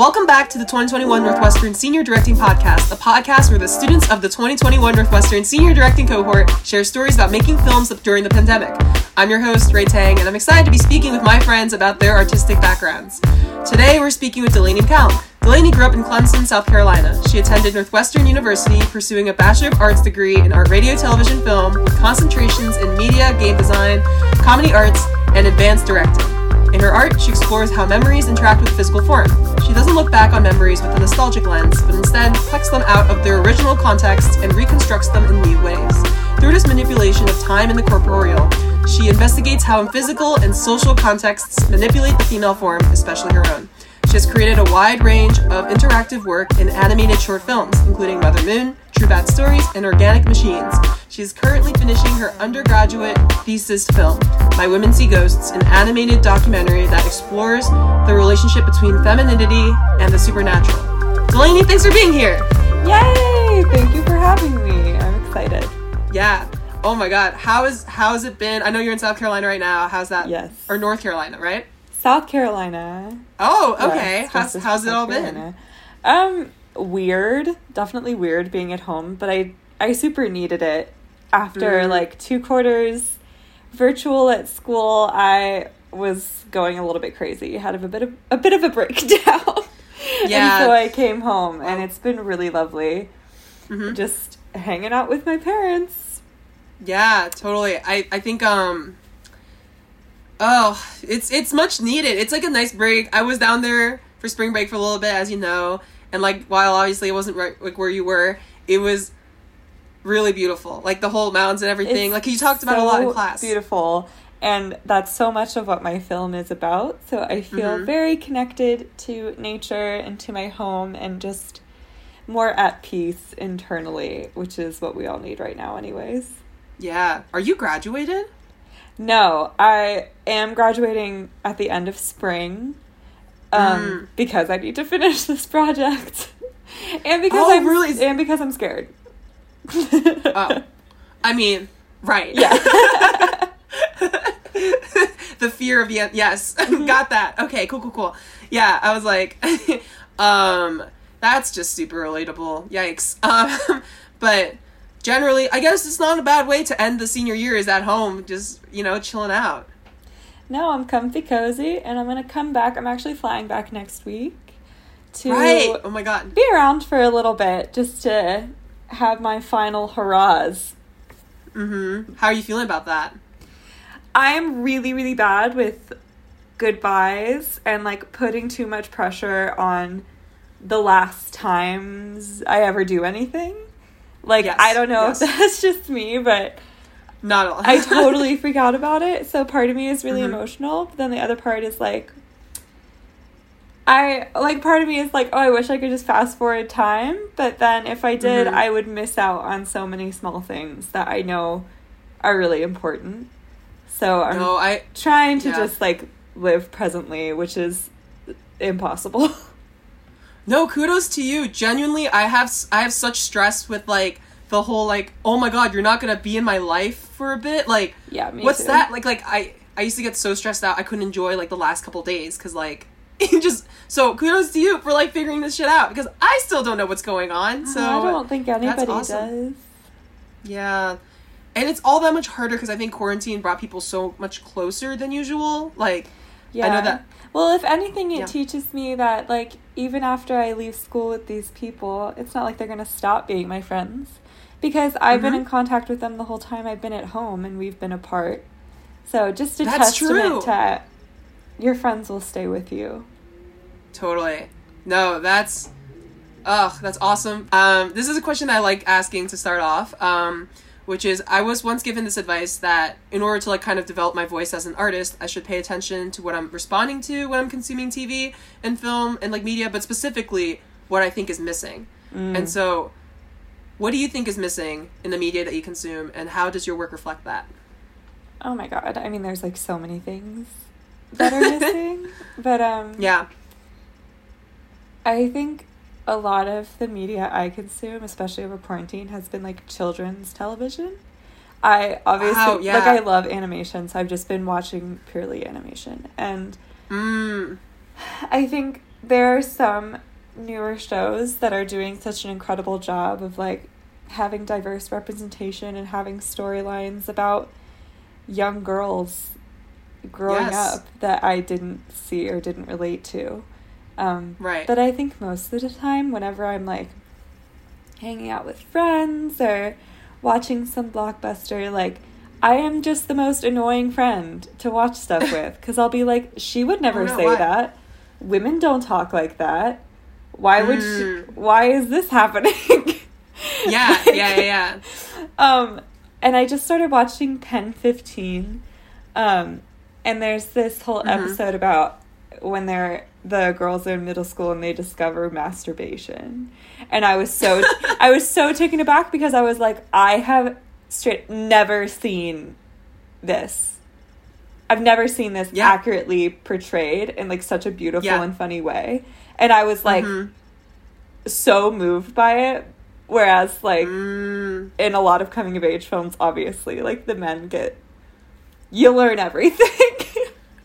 Welcome back to the 2021 Northwestern Senior Directing Podcast, a podcast where the students of the 2021 Northwestern Senior Directing cohort share stories about making films during the pandemic. I'm your host, Ray Tang, and I'm excited to be speaking with my friends about their artistic backgrounds. Today, we're speaking with Delaney McCallum. Delaney grew up in Clemson, South Carolina. She attended Northwestern University, pursuing a Bachelor of Arts degree in Art Radio Television Film with concentrations in media, game design, comedy arts, and advanced directing. In her art, she explores how memories interact with physical form. She doesn't look back on memories with a nostalgic lens, but instead plucks them out of their original context and reconstructs them in new ways. Through this manipulation of time and the corporeal, she investigates how physical and social contexts manipulate the female form, especially her own. She has created a wide range of interactive work in animated short films, including Mother Moon, True Bad Stories, and Organic Machines. She is currently finishing her undergraduate thesis film, My Women See Ghosts, an animated documentary that explores the relationship between femininity and the supernatural. Delaney, thanks for being here! Yay! Thank you for having me. I'm excited. Yeah. Oh my god. How is how has it been? I know you're in South Carolina right now. How's that? Yes. Or North Carolina, right? South Carolina. Oh, okay. Yes, how's how's it all Carolina. been? Um, weird. Definitely weird being at home, but I I super needed it. After mm. like two quarters virtual at school, I was going a little bit crazy. Had a bit of a bit of a breakdown. Yeah. and so I came home, and it's been really lovely. Mm-hmm. Just hanging out with my parents. Yeah, totally. I I think um Oh, it's it's much needed. It's like a nice break. I was down there for spring break for a little bit, as you know, and like while obviously it wasn't right like where you were, it was really beautiful. Like the whole mountains and everything. It's like you talked about so a lot in class. Beautiful. And that's so much of what my film is about. So I feel mm-hmm. very connected to nature and to my home and just more at peace internally, which is what we all need right now anyways. Yeah. Are you graduated? No, I am graduating at the end of spring um, mm. because I need to finish this project, and because oh, I'm really and because I'm scared. oh, I mean, right? Yeah. the fear of the. Yes, mm-hmm. got that. Okay, cool, cool, cool. Yeah, I was like, um, that's just super relatable. Yikes. Um, but generally, I guess it's not a bad way to end the senior year is at home, just, you know, chilling out. No, I'm comfy cozy and I'm going to come back. I'm actually flying back next week to right. Oh my god. Be around for a little bit just to have my final hurrahs. Mhm. How are you feeling about that? I am really really bad with goodbyes and like putting too much pressure on the last times I ever do anything. Like yes, I don't know yes. if that's just me, but not at all. I totally freak out about it. So part of me is really mm-hmm. emotional, but then the other part is like I like part of me is like, oh, I wish I could just fast forward time, but then if I did, mm-hmm. I would miss out on so many small things that I know are really important. So I'm no, I, trying to yeah. just like live presently, which is impossible. No, kudos to you. Genuinely, I have I have such stress with like the whole like, oh my god, you're not gonna be in my life for a bit. Like, yeah, what's too. that? Like, like I I used to get so stressed out I couldn't enjoy like the last couple days because like just so kudos to you for like figuring this shit out because I still don't know what's going on. So I don't think anybody awesome. does. Yeah. And it's all that much harder because I think quarantine brought people so much closer than usual. Like, yeah. I know that well, if anything, it yeah. teaches me that, like, even after I leave school with these people, it's not like they're going to stop being my friends. Because I've mm-hmm. been in contact with them the whole time I've been at home and we've been apart. So just a That's testament true. to your friends will stay with you. Totally. No, that's. Ugh, that's awesome. Um, this is a question I like asking to start off. Um, which is I was once given this advice that in order to like kind of develop my voice as an artist, I should pay attention to what I'm responding to when I'm consuming TV and film and like media, but specifically what I think is missing. Mm. And so what do you think is missing in the media that you consume and how does your work reflect that? Oh my god. I mean there's like so many things that are missing. but um Yeah. I think a lot of the media I consume, especially over quarantine, has been like children's television. I obviously wow, yeah. like I love animation, so I've just been watching purely animation, and mm. I think there are some newer shows that are doing such an incredible job of like having diverse representation and having storylines about young girls growing Yes. up that I didn't see or didn't relate to. Um, Right. But I think most of the time, whenever I'm like hanging out with friends or watching some blockbuster, like I am just the most annoying friend to watch stuff with because I'll be like, she would never say why? that. Women don't talk like that. Why would Mm. she? Why is this happening? yeah, Like- yeah, yeah, um, and I just started watching Pen 15. Um, and there's this whole Mhm. episode about when they're the girls are in middle school and they discover masturbation. And I was so I was so taken aback because I was like, I have straight never seen this. I've never seen this Yeah. accurately portrayed in like such a beautiful Yeah. and funny way. And I was like Mhm. so moved by it. Whereas like Mm. in a lot of coming of age films, obviously, like the men get you learn everything.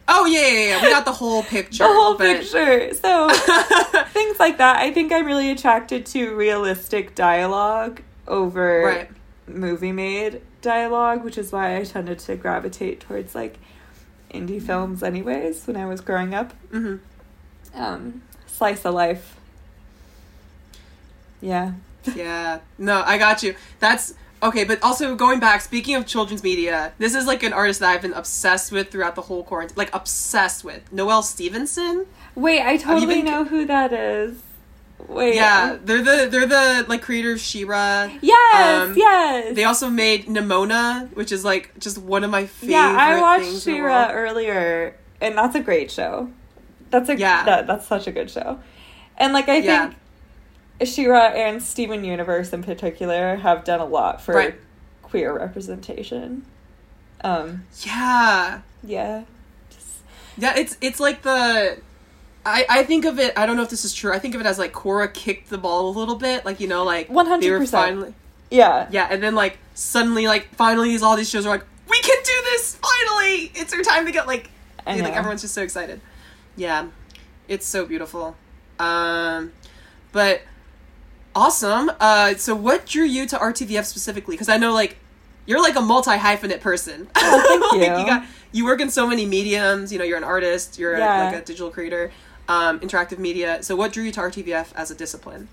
Oh yeah, yeah, yeah. We got the whole picture. the whole but- picture. So things like that. I think I'm really attracted to realistic dialogue over Right. movie made dialogue, which is why I tended to gravitate towards like indie films anyways when I was growing up. hmm Um slice of life. Yeah. Yeah. No, I got you. That's okay, but also going back, speaking of children's media, this is like an artist that I've been obsessed with throughout the whole quarantine. Like obsessed with. Noelle Stevenson? Wait, I totally been- know who that is. Wait. Yeah. They're the they're the like creator of She-Ra. Yes, Um, yes. They also made Nimona, which is like just one of my favorite yeah, I watched things in the She-Ra world. earlier, and that's a great show. That's a Yeah. that, that's such a good show, and like I Yeah. think She-Ra and Steven Universe in particular have done a lot for Right. queer representation. Um, Yeah. yeah, Just- Yeah, it's it's like the I, I think of it I don't know if this is true. I think of it as like Korra kicked the ball a little bit, like you know, like 100%. finally yeah, Yeah, and then like suddenly like finally these all these shows are like, We can do this! Finally! It's our time to get like I like everyone's just so excited. Yeah. It's so beautiful. Um but awesome. Uh so what drew you to RTVF specifically? Because I know like you're like a multi hyphenate person. Oh, thank Like, you. got you work in so many mediums, you know, you're an artist, you're a, Yeah. like a digital creator, um, interactive media. So what drew you to RTVF as a discipline?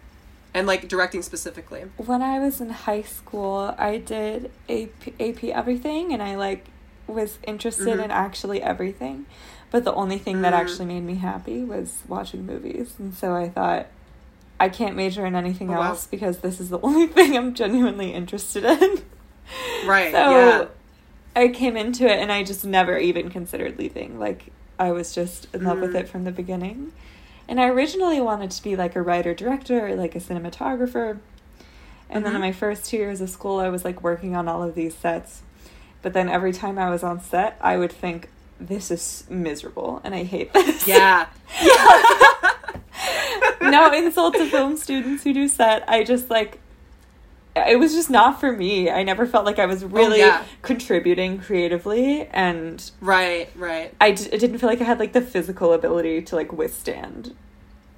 And like directing specifically. when I was in high school, I did AP, AP everything, and I like was interested Mhm. in actually everything. But the only thing that Mm. actually made me happy was watching movies, and so I thought I can't major in anything Oh, wow. else because this is the only thing I'm genuinely interested in. Right, So yeah. I came into it, and I just never even considered leaving. Like I was just in love with Mm. it from the beginning. And I originally wanted to be like a writer director like a cinematographer. And then in my first two years of school, I was like working on all of these sets. But then every time I was on set, I would think, this is miserable and I hate this. Yeah. no insult to film students who do set. I just like, it was just not for me. I never felt like I was oh, really Oh, yeah. contributing creatively. And Right, right. I, d- I didn't feel like I had like the physical ability to like withstand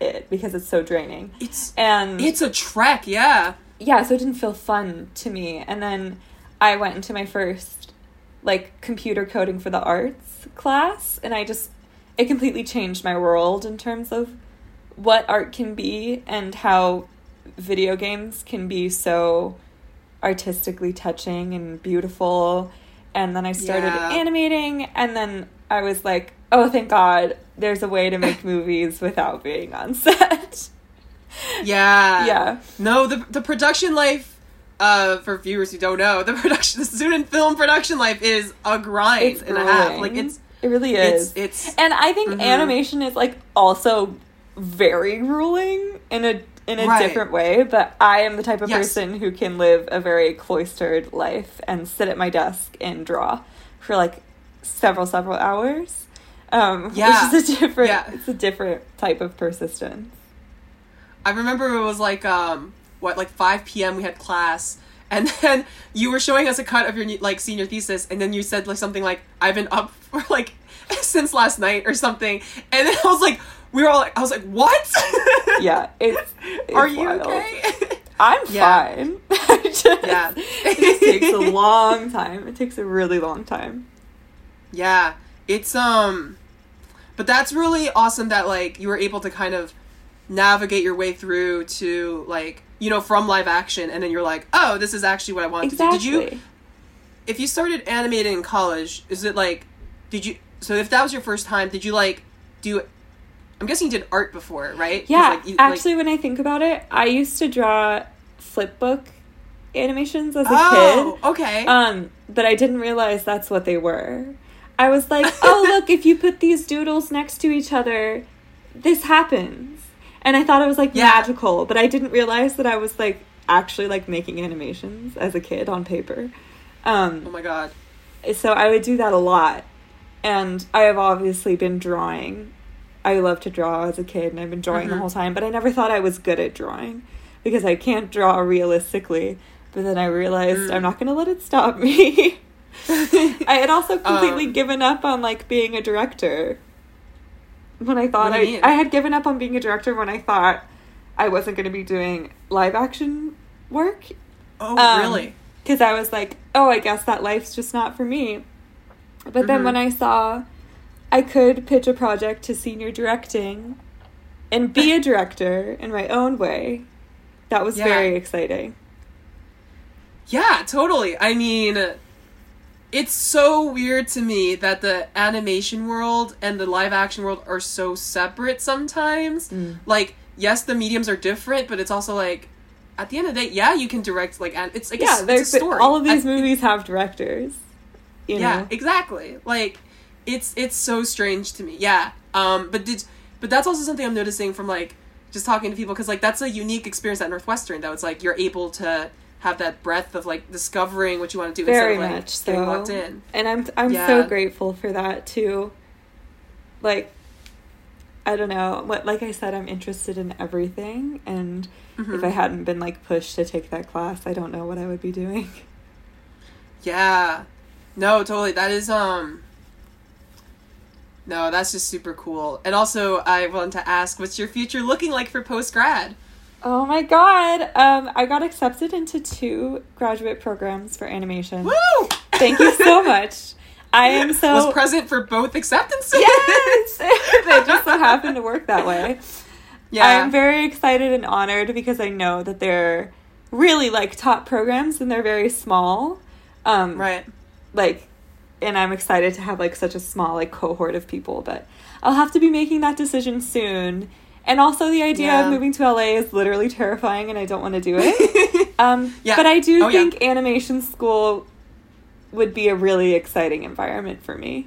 it because it's so draining. It's And it's a trek, yeah. yeah, so it didn't feel fun to me. And then I went into my first like computer coding for the arts class and I just it completely changed my world in terms of what art can be and how video games can be so artistically touching and beautiful. And then I started Yeah. animating and then I was like, "Oh, thank God, there's a way to make movies without being on set." Yeah. yeah. No, the the production life uh for viewers who don't know, the production the student film production life is a grind It's and a half. Like it's It really is. it's it's and I think Mhm. animation is like also very grueling in a in a Right. different way, but I am the type of Yes. person who can live a very cloistered life and sit at my desk and draw for like several several hours. Um Yeah. which is a different Yeah. it's a different type of persistence. I remember it was like um what like 5 p.m. we had class and then you were showing us a cut of your like senior thesis and then you said like something like I've been up for like since last night or something and then I was like we were all like, I was like, what? Yeah, it's, it's Are you wild. okay? I'm Yeah. fine. Just, Yeah. it just takes a long time. It takes a really long time. Yeah, it's um, but that's really awesome that like you were able to kind of navigate your way through to like you know from live action, and then you're like, oh, this is actually what I want Exactly. to do. Did you, if you started animating in college, is it like, did you? So if that was your first time, did you like do? I'm guessing you did art before, right? Yeah, like, you- like- actually, when I think about it, I used to draw flip book animations as a oh, kid. okay. Um, but I didn't realize that's what they were. I was like, oh, look, if you put these doodles next to each other, this happens. And I thought it was like Yeah. magical, but I didn't realize that I was like actually like making animations as a kid on paper. oh Um, my god. so I would do that a lot. And I have obviously been drawing. I love to draw as a kid, and I've been drawing the Mhm. whole time, but I never thought I was good at drawing because I can't draw realistically. But then I realized Mm. I'm not going to let it stop me. I had also completely Um, given up on like being a director. When I thought What do you I. I had given up on being a director when I thought I wasn't going to be doing live action work Oh um, really? because I was like, oh, I guess that life's just not for me. But then Mhm. when I saw I could pitch a project to senior directing and be a director in my own way, that was Yeah. very exciting. Yeah, totally. I mean, it's so weird to me that the animation world and the live action world are so separate sometimes. Mm. Like, yes, the mediums are different, but it's also like, at the end of the day, yeah, you can direct like an- it's like yeah, a, there's a story. all of these I- movies have directors. You yeah, know? exactly. Like, it's it's so strange to me. Yeah. Um. But did but that's also something I'm noticing from like just talking to people because like that's a unique experience at Northwestern. That it's like you're able to have that breadth of like discovering what you want to do very instead of like much getting so. locked in. And I'm I'm Yeah. so grateful for that too. Like I don't know, what like I said I'm interested in everything and Mhm. if I hadn't been like pushed to take that class, I don't know what I would be doing. Yeah. No, totally. That is um No, that's just super cool. And also I want to ask what's your future looking like for post grad? Oh my god. Um I got accepted into two graduate programs for animation. Woo! Thank you so much. I am so was present for both acceptances. Yes. they just so happen to work that way. Yeah. I'm very excited and honored because I know that they're really like top programs and they're very small. Um, right. Like, and I'm excited to have like such a small like cohort of people, but I'll have to be making that decision soon. And also, the idea Yeah. of moving to LA is literally terrifying, and I don't want to do it. Um, Yeah. But I do Oh, yeah. think animation school would be a really exciting environment for me.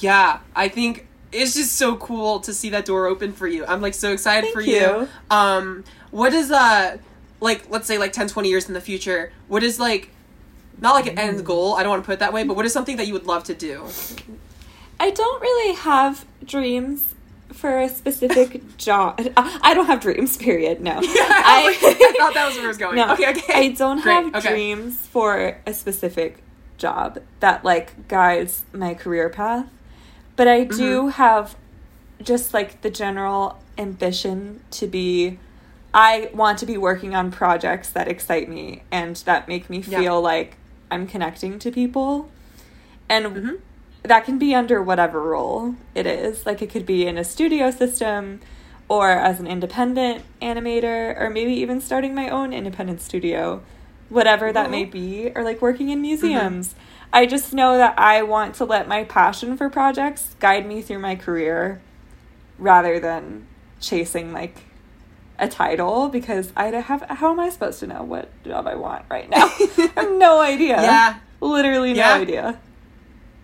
Yeah, I think it's just so cool to see that door open for you. I'm like so excited Thank for you. Um what is uh like let's say like 10 20 years in the future, what is like not like an end goal, I don't want to put it that way, but what is something that you would love to do? I don't really have dreams for a specific job. I I don't have dreams, period. No. I, I thought that was where it was going. No, okay, okay. I don't Great, have okay. dreams for a specific job that like guides my career path, but I do Mm-hmm. have just like the general ambition to be. I want to be working on projects that excite me and that make me Yeah. feel like I'm connecting to people, and Mhm. That can be under whatever role it is. Like it could be in a studio system or as an independent animator or maybe even starting my own independent studio, whatever that may be, or like working in mm-hmm. museums. I just know that I want to let my passion for projects guide me through my career rather than chasing like a title because I don't have how am I supposed to know what job I want right now? I have no idea. Yeah. Literally no Yeah. idea.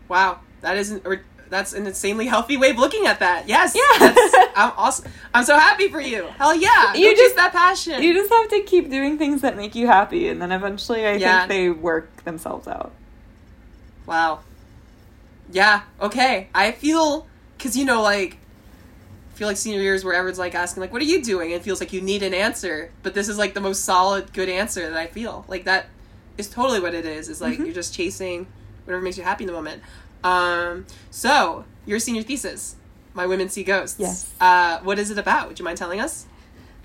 Wow. That isn't or that's an insanely healthy way of looking at that. Yes. Yeah. That's, I'm awesome. I'm so happy for you. Hell yeah. You just- that passion. You just have to keep doing things that make you happy, and then eventually, I Yeah. think they work themselves out. Wow. Yeah, okay. I feel cuz you know like I feel like senior years where everyone's like asking like what are you doing? And it feels like you need an answer, but this is like the most solid good answer that I feel. Like that is totally what it is. Is like Mhm. you're just chasing whatever makes you happy in the moment. Um so, your senior thesis. My Women See Ghosts. Yes. Uh, what is it about? Would you mind telling us?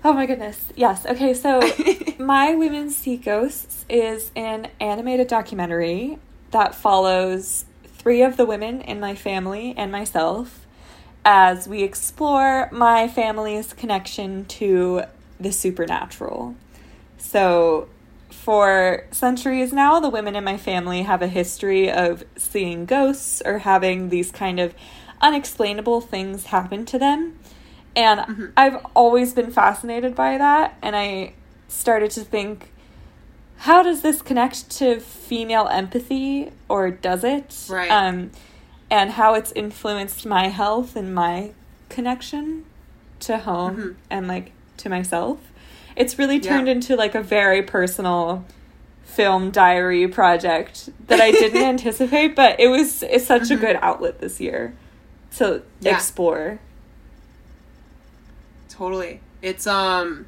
Oh my goodness. Yes. Okay, so My Women See Ghosts is an animated documentary that follows three of the women in my family and myself as we explore my family's connection to the supernatural. So, for centuries now, the women in my family have a history of seeing ghosts or having these kind of unexplainable things happen to them. And Mm-hmm. I've always been fascinated by that. And I started to think, how does this connect to female empathy, or does it? Right. Um, and how it's influenced my health and my connection to home Mhm. and like to myself. It's really Yeah. turned into like a very personal film diary project that I didn't anticipate, but it was it's such a Mhm. good outlet this year to Yeah. explore. Totally. It's um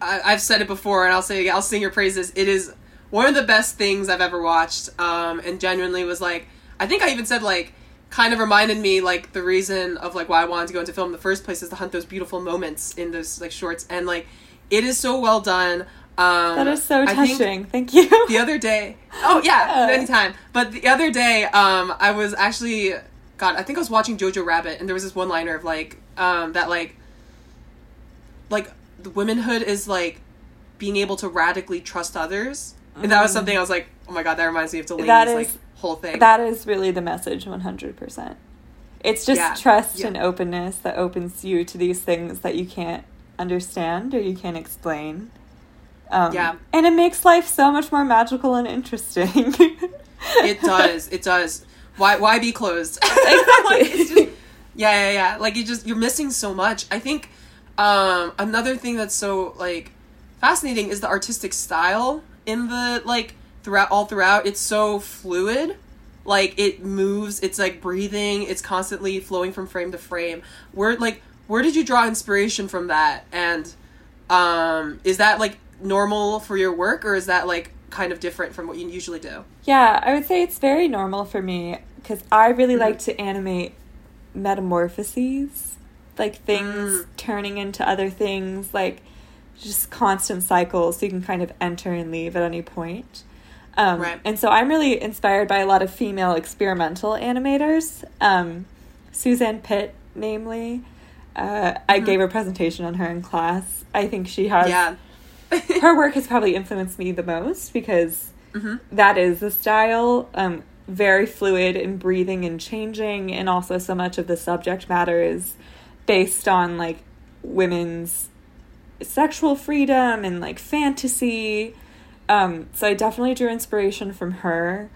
I, I've said it before and I'll say it I'll sing your praises. It is one of the best things I've ever watched. Um and genuinely was like I think I even said like kind of reminded me like the reason of like why I wanted to go into film in the first place is to hunt those beautiful moments in those like shorts and like it is so well done. Um That is so touching. Thank you. the other day oh yeah Yeah. anytime but the other day um i was actually god i think i was watching jojo rabbit and there was this one liner of like um that like like the womanhood is like being able to radically trust others and that was Mm. something i was like oh my god that reminds me of delaney's That is- like whole thing That is really the message 100%. It's just Yeah. trust Yeah. and openness that opens you to these things that you can't understand or you can't explain. Um, Yeah. And it makes life so much more magical and interesting. it does it does why why be closed Exactly. Like, it's just- yeah yeah yeah like you just you're missing so much i think um another thing that's so like fascinating is the artistic style in the like throughout all throughout it's so fluid like it moves it's like breathing it's constantly flowing from frame to frame where like where did you draw inspiration from that and um is that like normal for your work or is that like kind of different from what you usually do Yeah, I would say it's very normal for me because I really Mhm. like to animate metamorphoses, like things Mm. turning into other things, like just constant cycles so you can kind of enter and leave at any point. Um, Right. And so I'm really inspired by a lot of female experimental animators. Um, Suzan Pitt, namely. Uh, I Mhm. gave a presentation on her in class. I think she has. yeah Her work has probably influenced me the most because hmm that is the style um very fluid and breathing and changing and also so much of the subject matter is based on like women's sexual freedom and like fantasy um so i definitely drew inspiration from her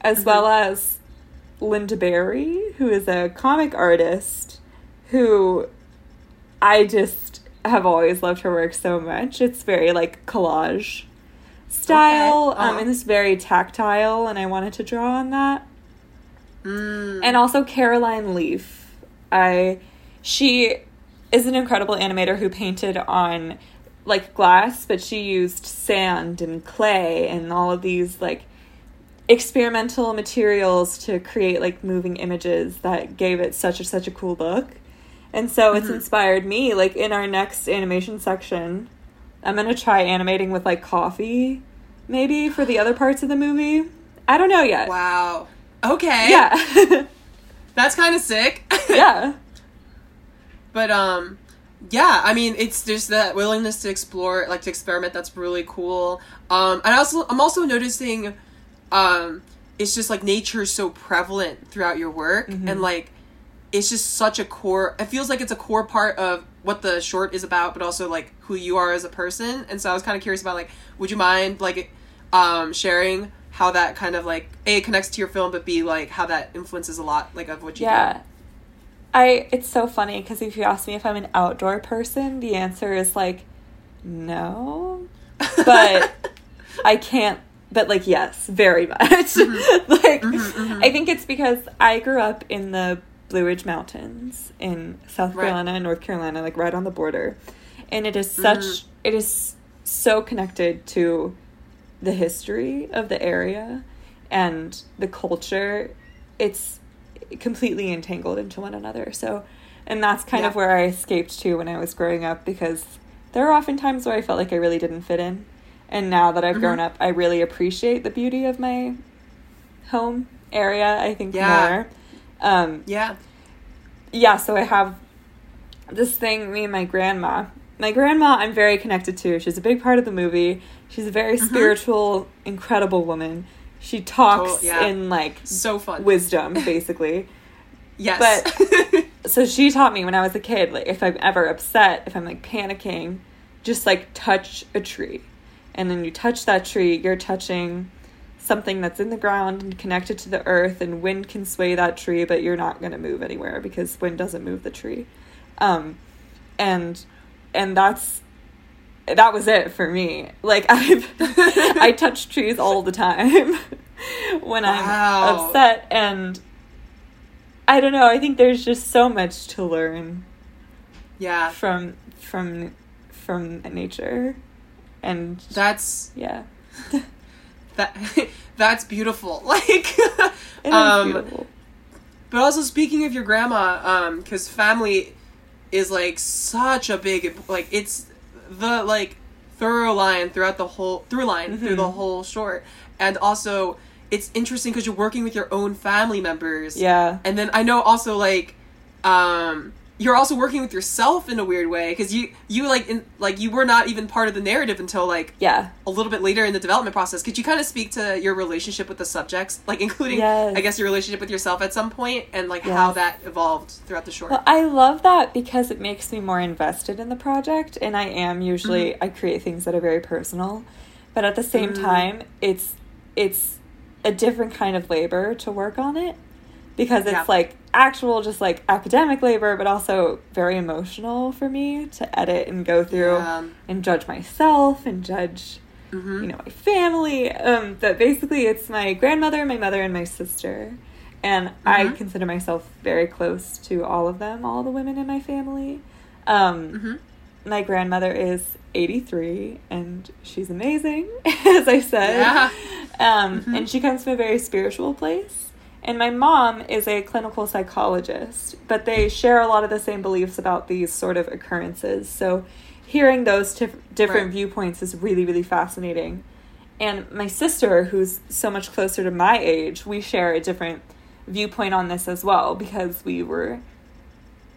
as Mhm. well as lynda barry who is a comic artist who i just have always loved her work so much it's very like collage style Okay. um, Uh-huh. and it's very tactile and i wanted to draw on that Mm. and also caroline leaf i she is an incredible animator who painted on like glass but she used sand and clay and all of these like experimental materials to create like moving images that gave it such a such a cool look. And so it's Mhm. inspired me like in our next animation section i'm gonna try animating with like coffee maybe for the other parts of the movie. I don't know yet. Wow. Okay. Yeah. That's kind of sick. Yeah. But um yeah i mean it's just that willingness to explore like to experiment that's really cool. Um and i also i'm also noticing um it's just like nature is so prevalent throughout your work Mhm. and like it's just such a core it feels like it's a core part of what the short is about but also like who you are as a person. And so i was kind of curious about like would you mind like um sharing how that kind of like a connects to your film but b like how that influences a lot like of what you yeah i it's so funny because if you ask me if i'm an outdoor person the answer is like no but I can't but like yes, very much. like Mhm, mhm. I think it's because I grew up in the Blue Ridge Mountains in South Right. Carolina and North Carolina, like right on the border. And it is such Mhm. it is so connected to the history of the area and the culture. It's completely entangled into one another. So, and that's kind Yeah. of where I escaped to when I was growing up because there are often times where I felt like I really didn't fit in. And now that I've grown Mhm. up, I really appreciate the beauty of my home area, I think Yeah. more. Um, Yeah. yeah, so I have this thing, me and my grandma. My grandma, I'm very connected to. She's a big part of the movie. She's a very Mhm. spiritual, incredible woman. She talks Total- yeah. in like So fun. wisdom, basically. yes. but- so she taught me when I was a kid, like if I'm ever upset, if I'm like panicking, just like touch a tree. And then you touch that tree, you're touching something that's in the ground and connected to the earth and wind can sway that tree, but you're not going to move anywhere because wind doesn't move the tree. Um and and that's that was it for me. Like I've I touch trees all the time when Wow. I'm upset and I don't know, I think there's just so much to learn yeah. from from from nature. And That's yeah. that. That's beautiful. Like, It is um, beautiful. but also speaking of your grandma, um, because family is like such a big like it's the like thorough line throughout the whole through line through the Mhm. whole short, and also it's interesting because you're working with your own family members. Yeah. and then I know also like um you're also working with yourself in a weird way because you you like in like you were not even part of the narrative until like Yeah. a little bit later in the development process could you kind of speak to your relationship with the subjects like including Yes. i guess your relationship with yourself at some point and like how that evolved throughout the short Well, I love that because it makes me more invested in the project, and I am usually Mm-hmm. I create things that are very personal, but at the same Mm. time, it's it's a different kind of labor to work on it because it's Yeah. like actual just like academic labor, but also very emotional for me to edit and go through Yeah. and judge myself and judge Mhm. you know my family um but basically it's my grandmother my mother and my sister and i Mhm. consider myself very close to all of them all the women in my family um Mhm. my grandmother is 83 and she's amazing as i said Yeah. um Mhm. and she comes from a very spiritual place and my mom is a clinical psychologist but they share a lot of the same beliefs about these sort of occurrences so hearing those tif- different Right. viewpoints is really really fascinating and my sister who's so much closer to my age we share a different viewpoint on this as well because we were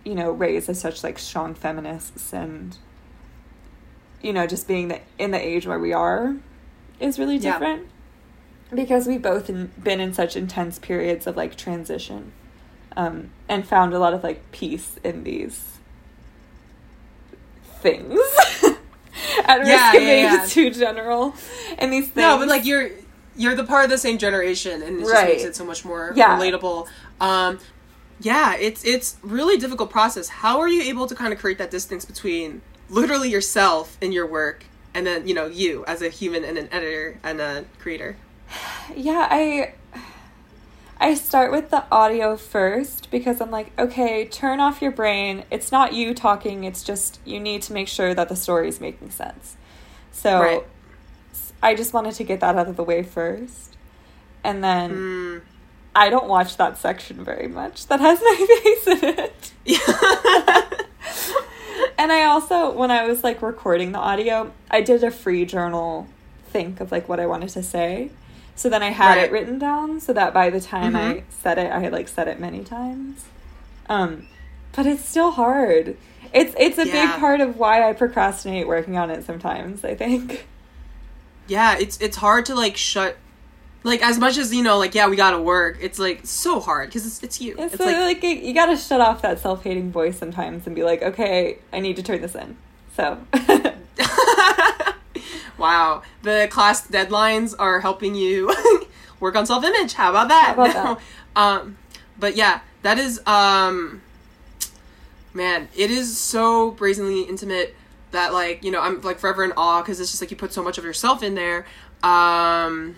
you know raised as such like strong feminists and you know just being the, in the age where we are is really Yeah. Because we've both in, been in such intense periods of like transition um, and found a lot of like peace in these things. At risk Yeah, of yeah, being yeah. too general. And these things no but like you're you're the part of the same generation and it just makes it so much more relatable. Um yeah it's it's really difficult process. How are you able to kind of create that distance between literally yourself and your work and then you know you as a human and an editor and a creator Yeah, I I start with the audio first because I'm like, okay, turn off your brain. It's not you talking, it's just you need to make sure that the story is making sense. So Right. I just wanted to get that out of the way first. And then mm. I don't watch that section very much that has my face in it. yeah And I also, when I was like recording the audio, I did a free journal think of like what I wanted to say. So then I had Right. it written down so that by the time I Mhm. said it, I had like said it many times. Um, but it's still hard. It's it's a Yeah. big part of why I procrastinate working on it sometimes, I think. yeah it's it's hard to like shut like as much as you know like yeah we gotta work it's like so hard because it's, it's you It's, it's like, like like you gotta shut off that self hating voice sometimes and be like, okay, I need to turn this in. So wow. The class deadlines are helping you work on self-image. How about that, How about um but yeah that is um man it is so brazenly intimate that like you know i'm like forever in awe because it's just like you put so much of yourself in there. Um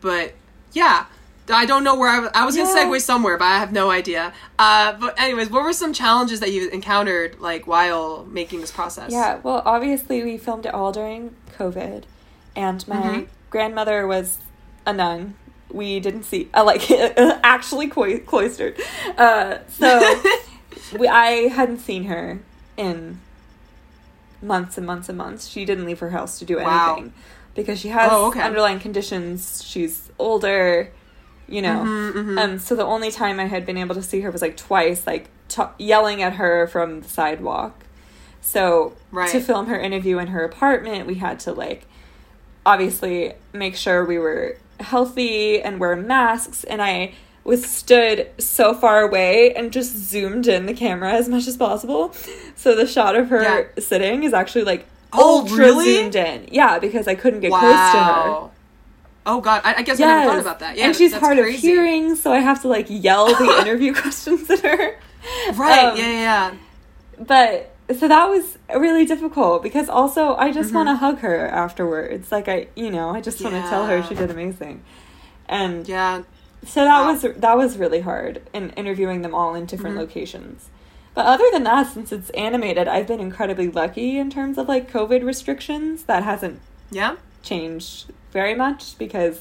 but yeah I don't know where I was. I was Yeah. gonna segue somewhere, but I have no idea. Uh, but anyways, what were some challenges that you encountered like while making this process? Yeah, well, obviously, we filmed it all during COVID, and my Mhm. grandmother was a nun we didn't see uh, like actually clo- cloistered. Uh, so we, I hadn't seen her in months and months and months. She didn't leave her house to do Wow. anything because she has Oh, okay. underlying conditions. She's older, you know. Mhm, mhm. Um, so the only time I had been able to see her was like twice, like t- yelling at her from the sidewalk. So Right. to film her interview in her apartment, we had to like obviously make sure we were healthy and wear masks. And I was stood so far away and just zoomed in the camera as much as possible. So the shot of her Yeah. sitting is actually like Oh, ultra really? zoomed in. Yeah, because I couldn't get close to her. Oh god, I, I guess I never thought about that. Yeah, and she's hard of hearing, so I have to like yell the interview questions at her. Right? Um, yeah, yeah, yeah. But so that was really difficult because also I just Mhm. want to hug her afterwards. Like I, you know, I just want to tell her she did amazing. And Yeah. so that Wow. was that was really hard in interviewing them all in different Mhm. locations. But other than that, since it's animated, I've been incredibly lucky in terms of like COVID restrictions. That hasn't Yeah. changed very much because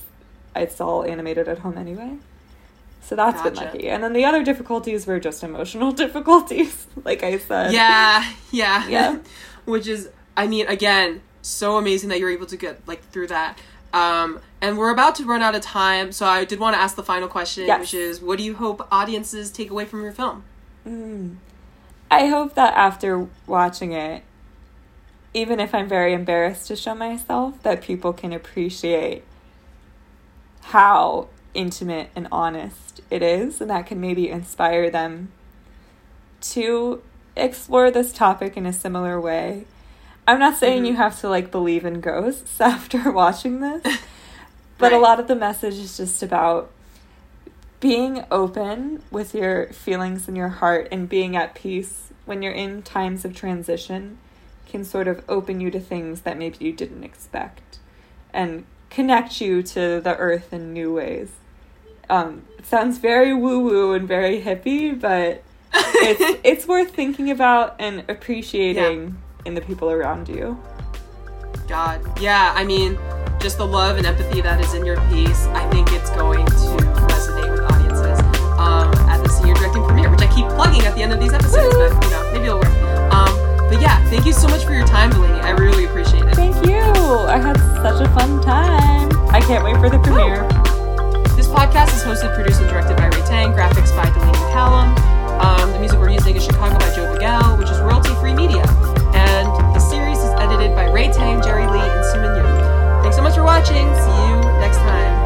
it's all animated at home anyway. So that's been lucky. And then the other difficulties were just emotional difficulties, like I said. Yeah, yeah. Yeah. Which is I mean, again, so amazing that you're able to get like through that. Um, and we're about to run out of time, so I did want to ask the final question, Yes. which is what do you hope audiences take away from your film? Mm. I hope that after watching it, even if I'm very embarrassed to show myself, that people can appreciate how intimate and honest it is, and that can maybe inspire them to explore this topic in a similar way. I'm not saying you Mhm. have to like believe in ghosts after watching this, but a lot of the message is just about being open with your feelings in your heart and being at peace when you're in times of transition can sort of open you to things that maybe you didn't expect and connect you to the earth in new ways. Um, sounds very woo woo and very hippie, but it's it's worth thinking about and appreciating in the people around you. God. Yeah, I mean, just the love and empathy that is in your piece, I think it's going to resonate with audiences um, at the senior directing premiere, which I keep plugging at the end of these episodes, but you know, maybe it'll work. But yeah, thank you so much for your time, Delaney. I really appreciate it. Thank you. I had such a fun time. I can't wait for the premiere. This podcast is hosted, produced, and directed by Ray Tang, graphics by Delaney Callum. Um, the music we're using is Chicago by Joe Miguel, which is royalty free media. And the series is edited by Ray Tang, Jerry Lee, and Suman Yoon. Thanks so much for watching. See you next time.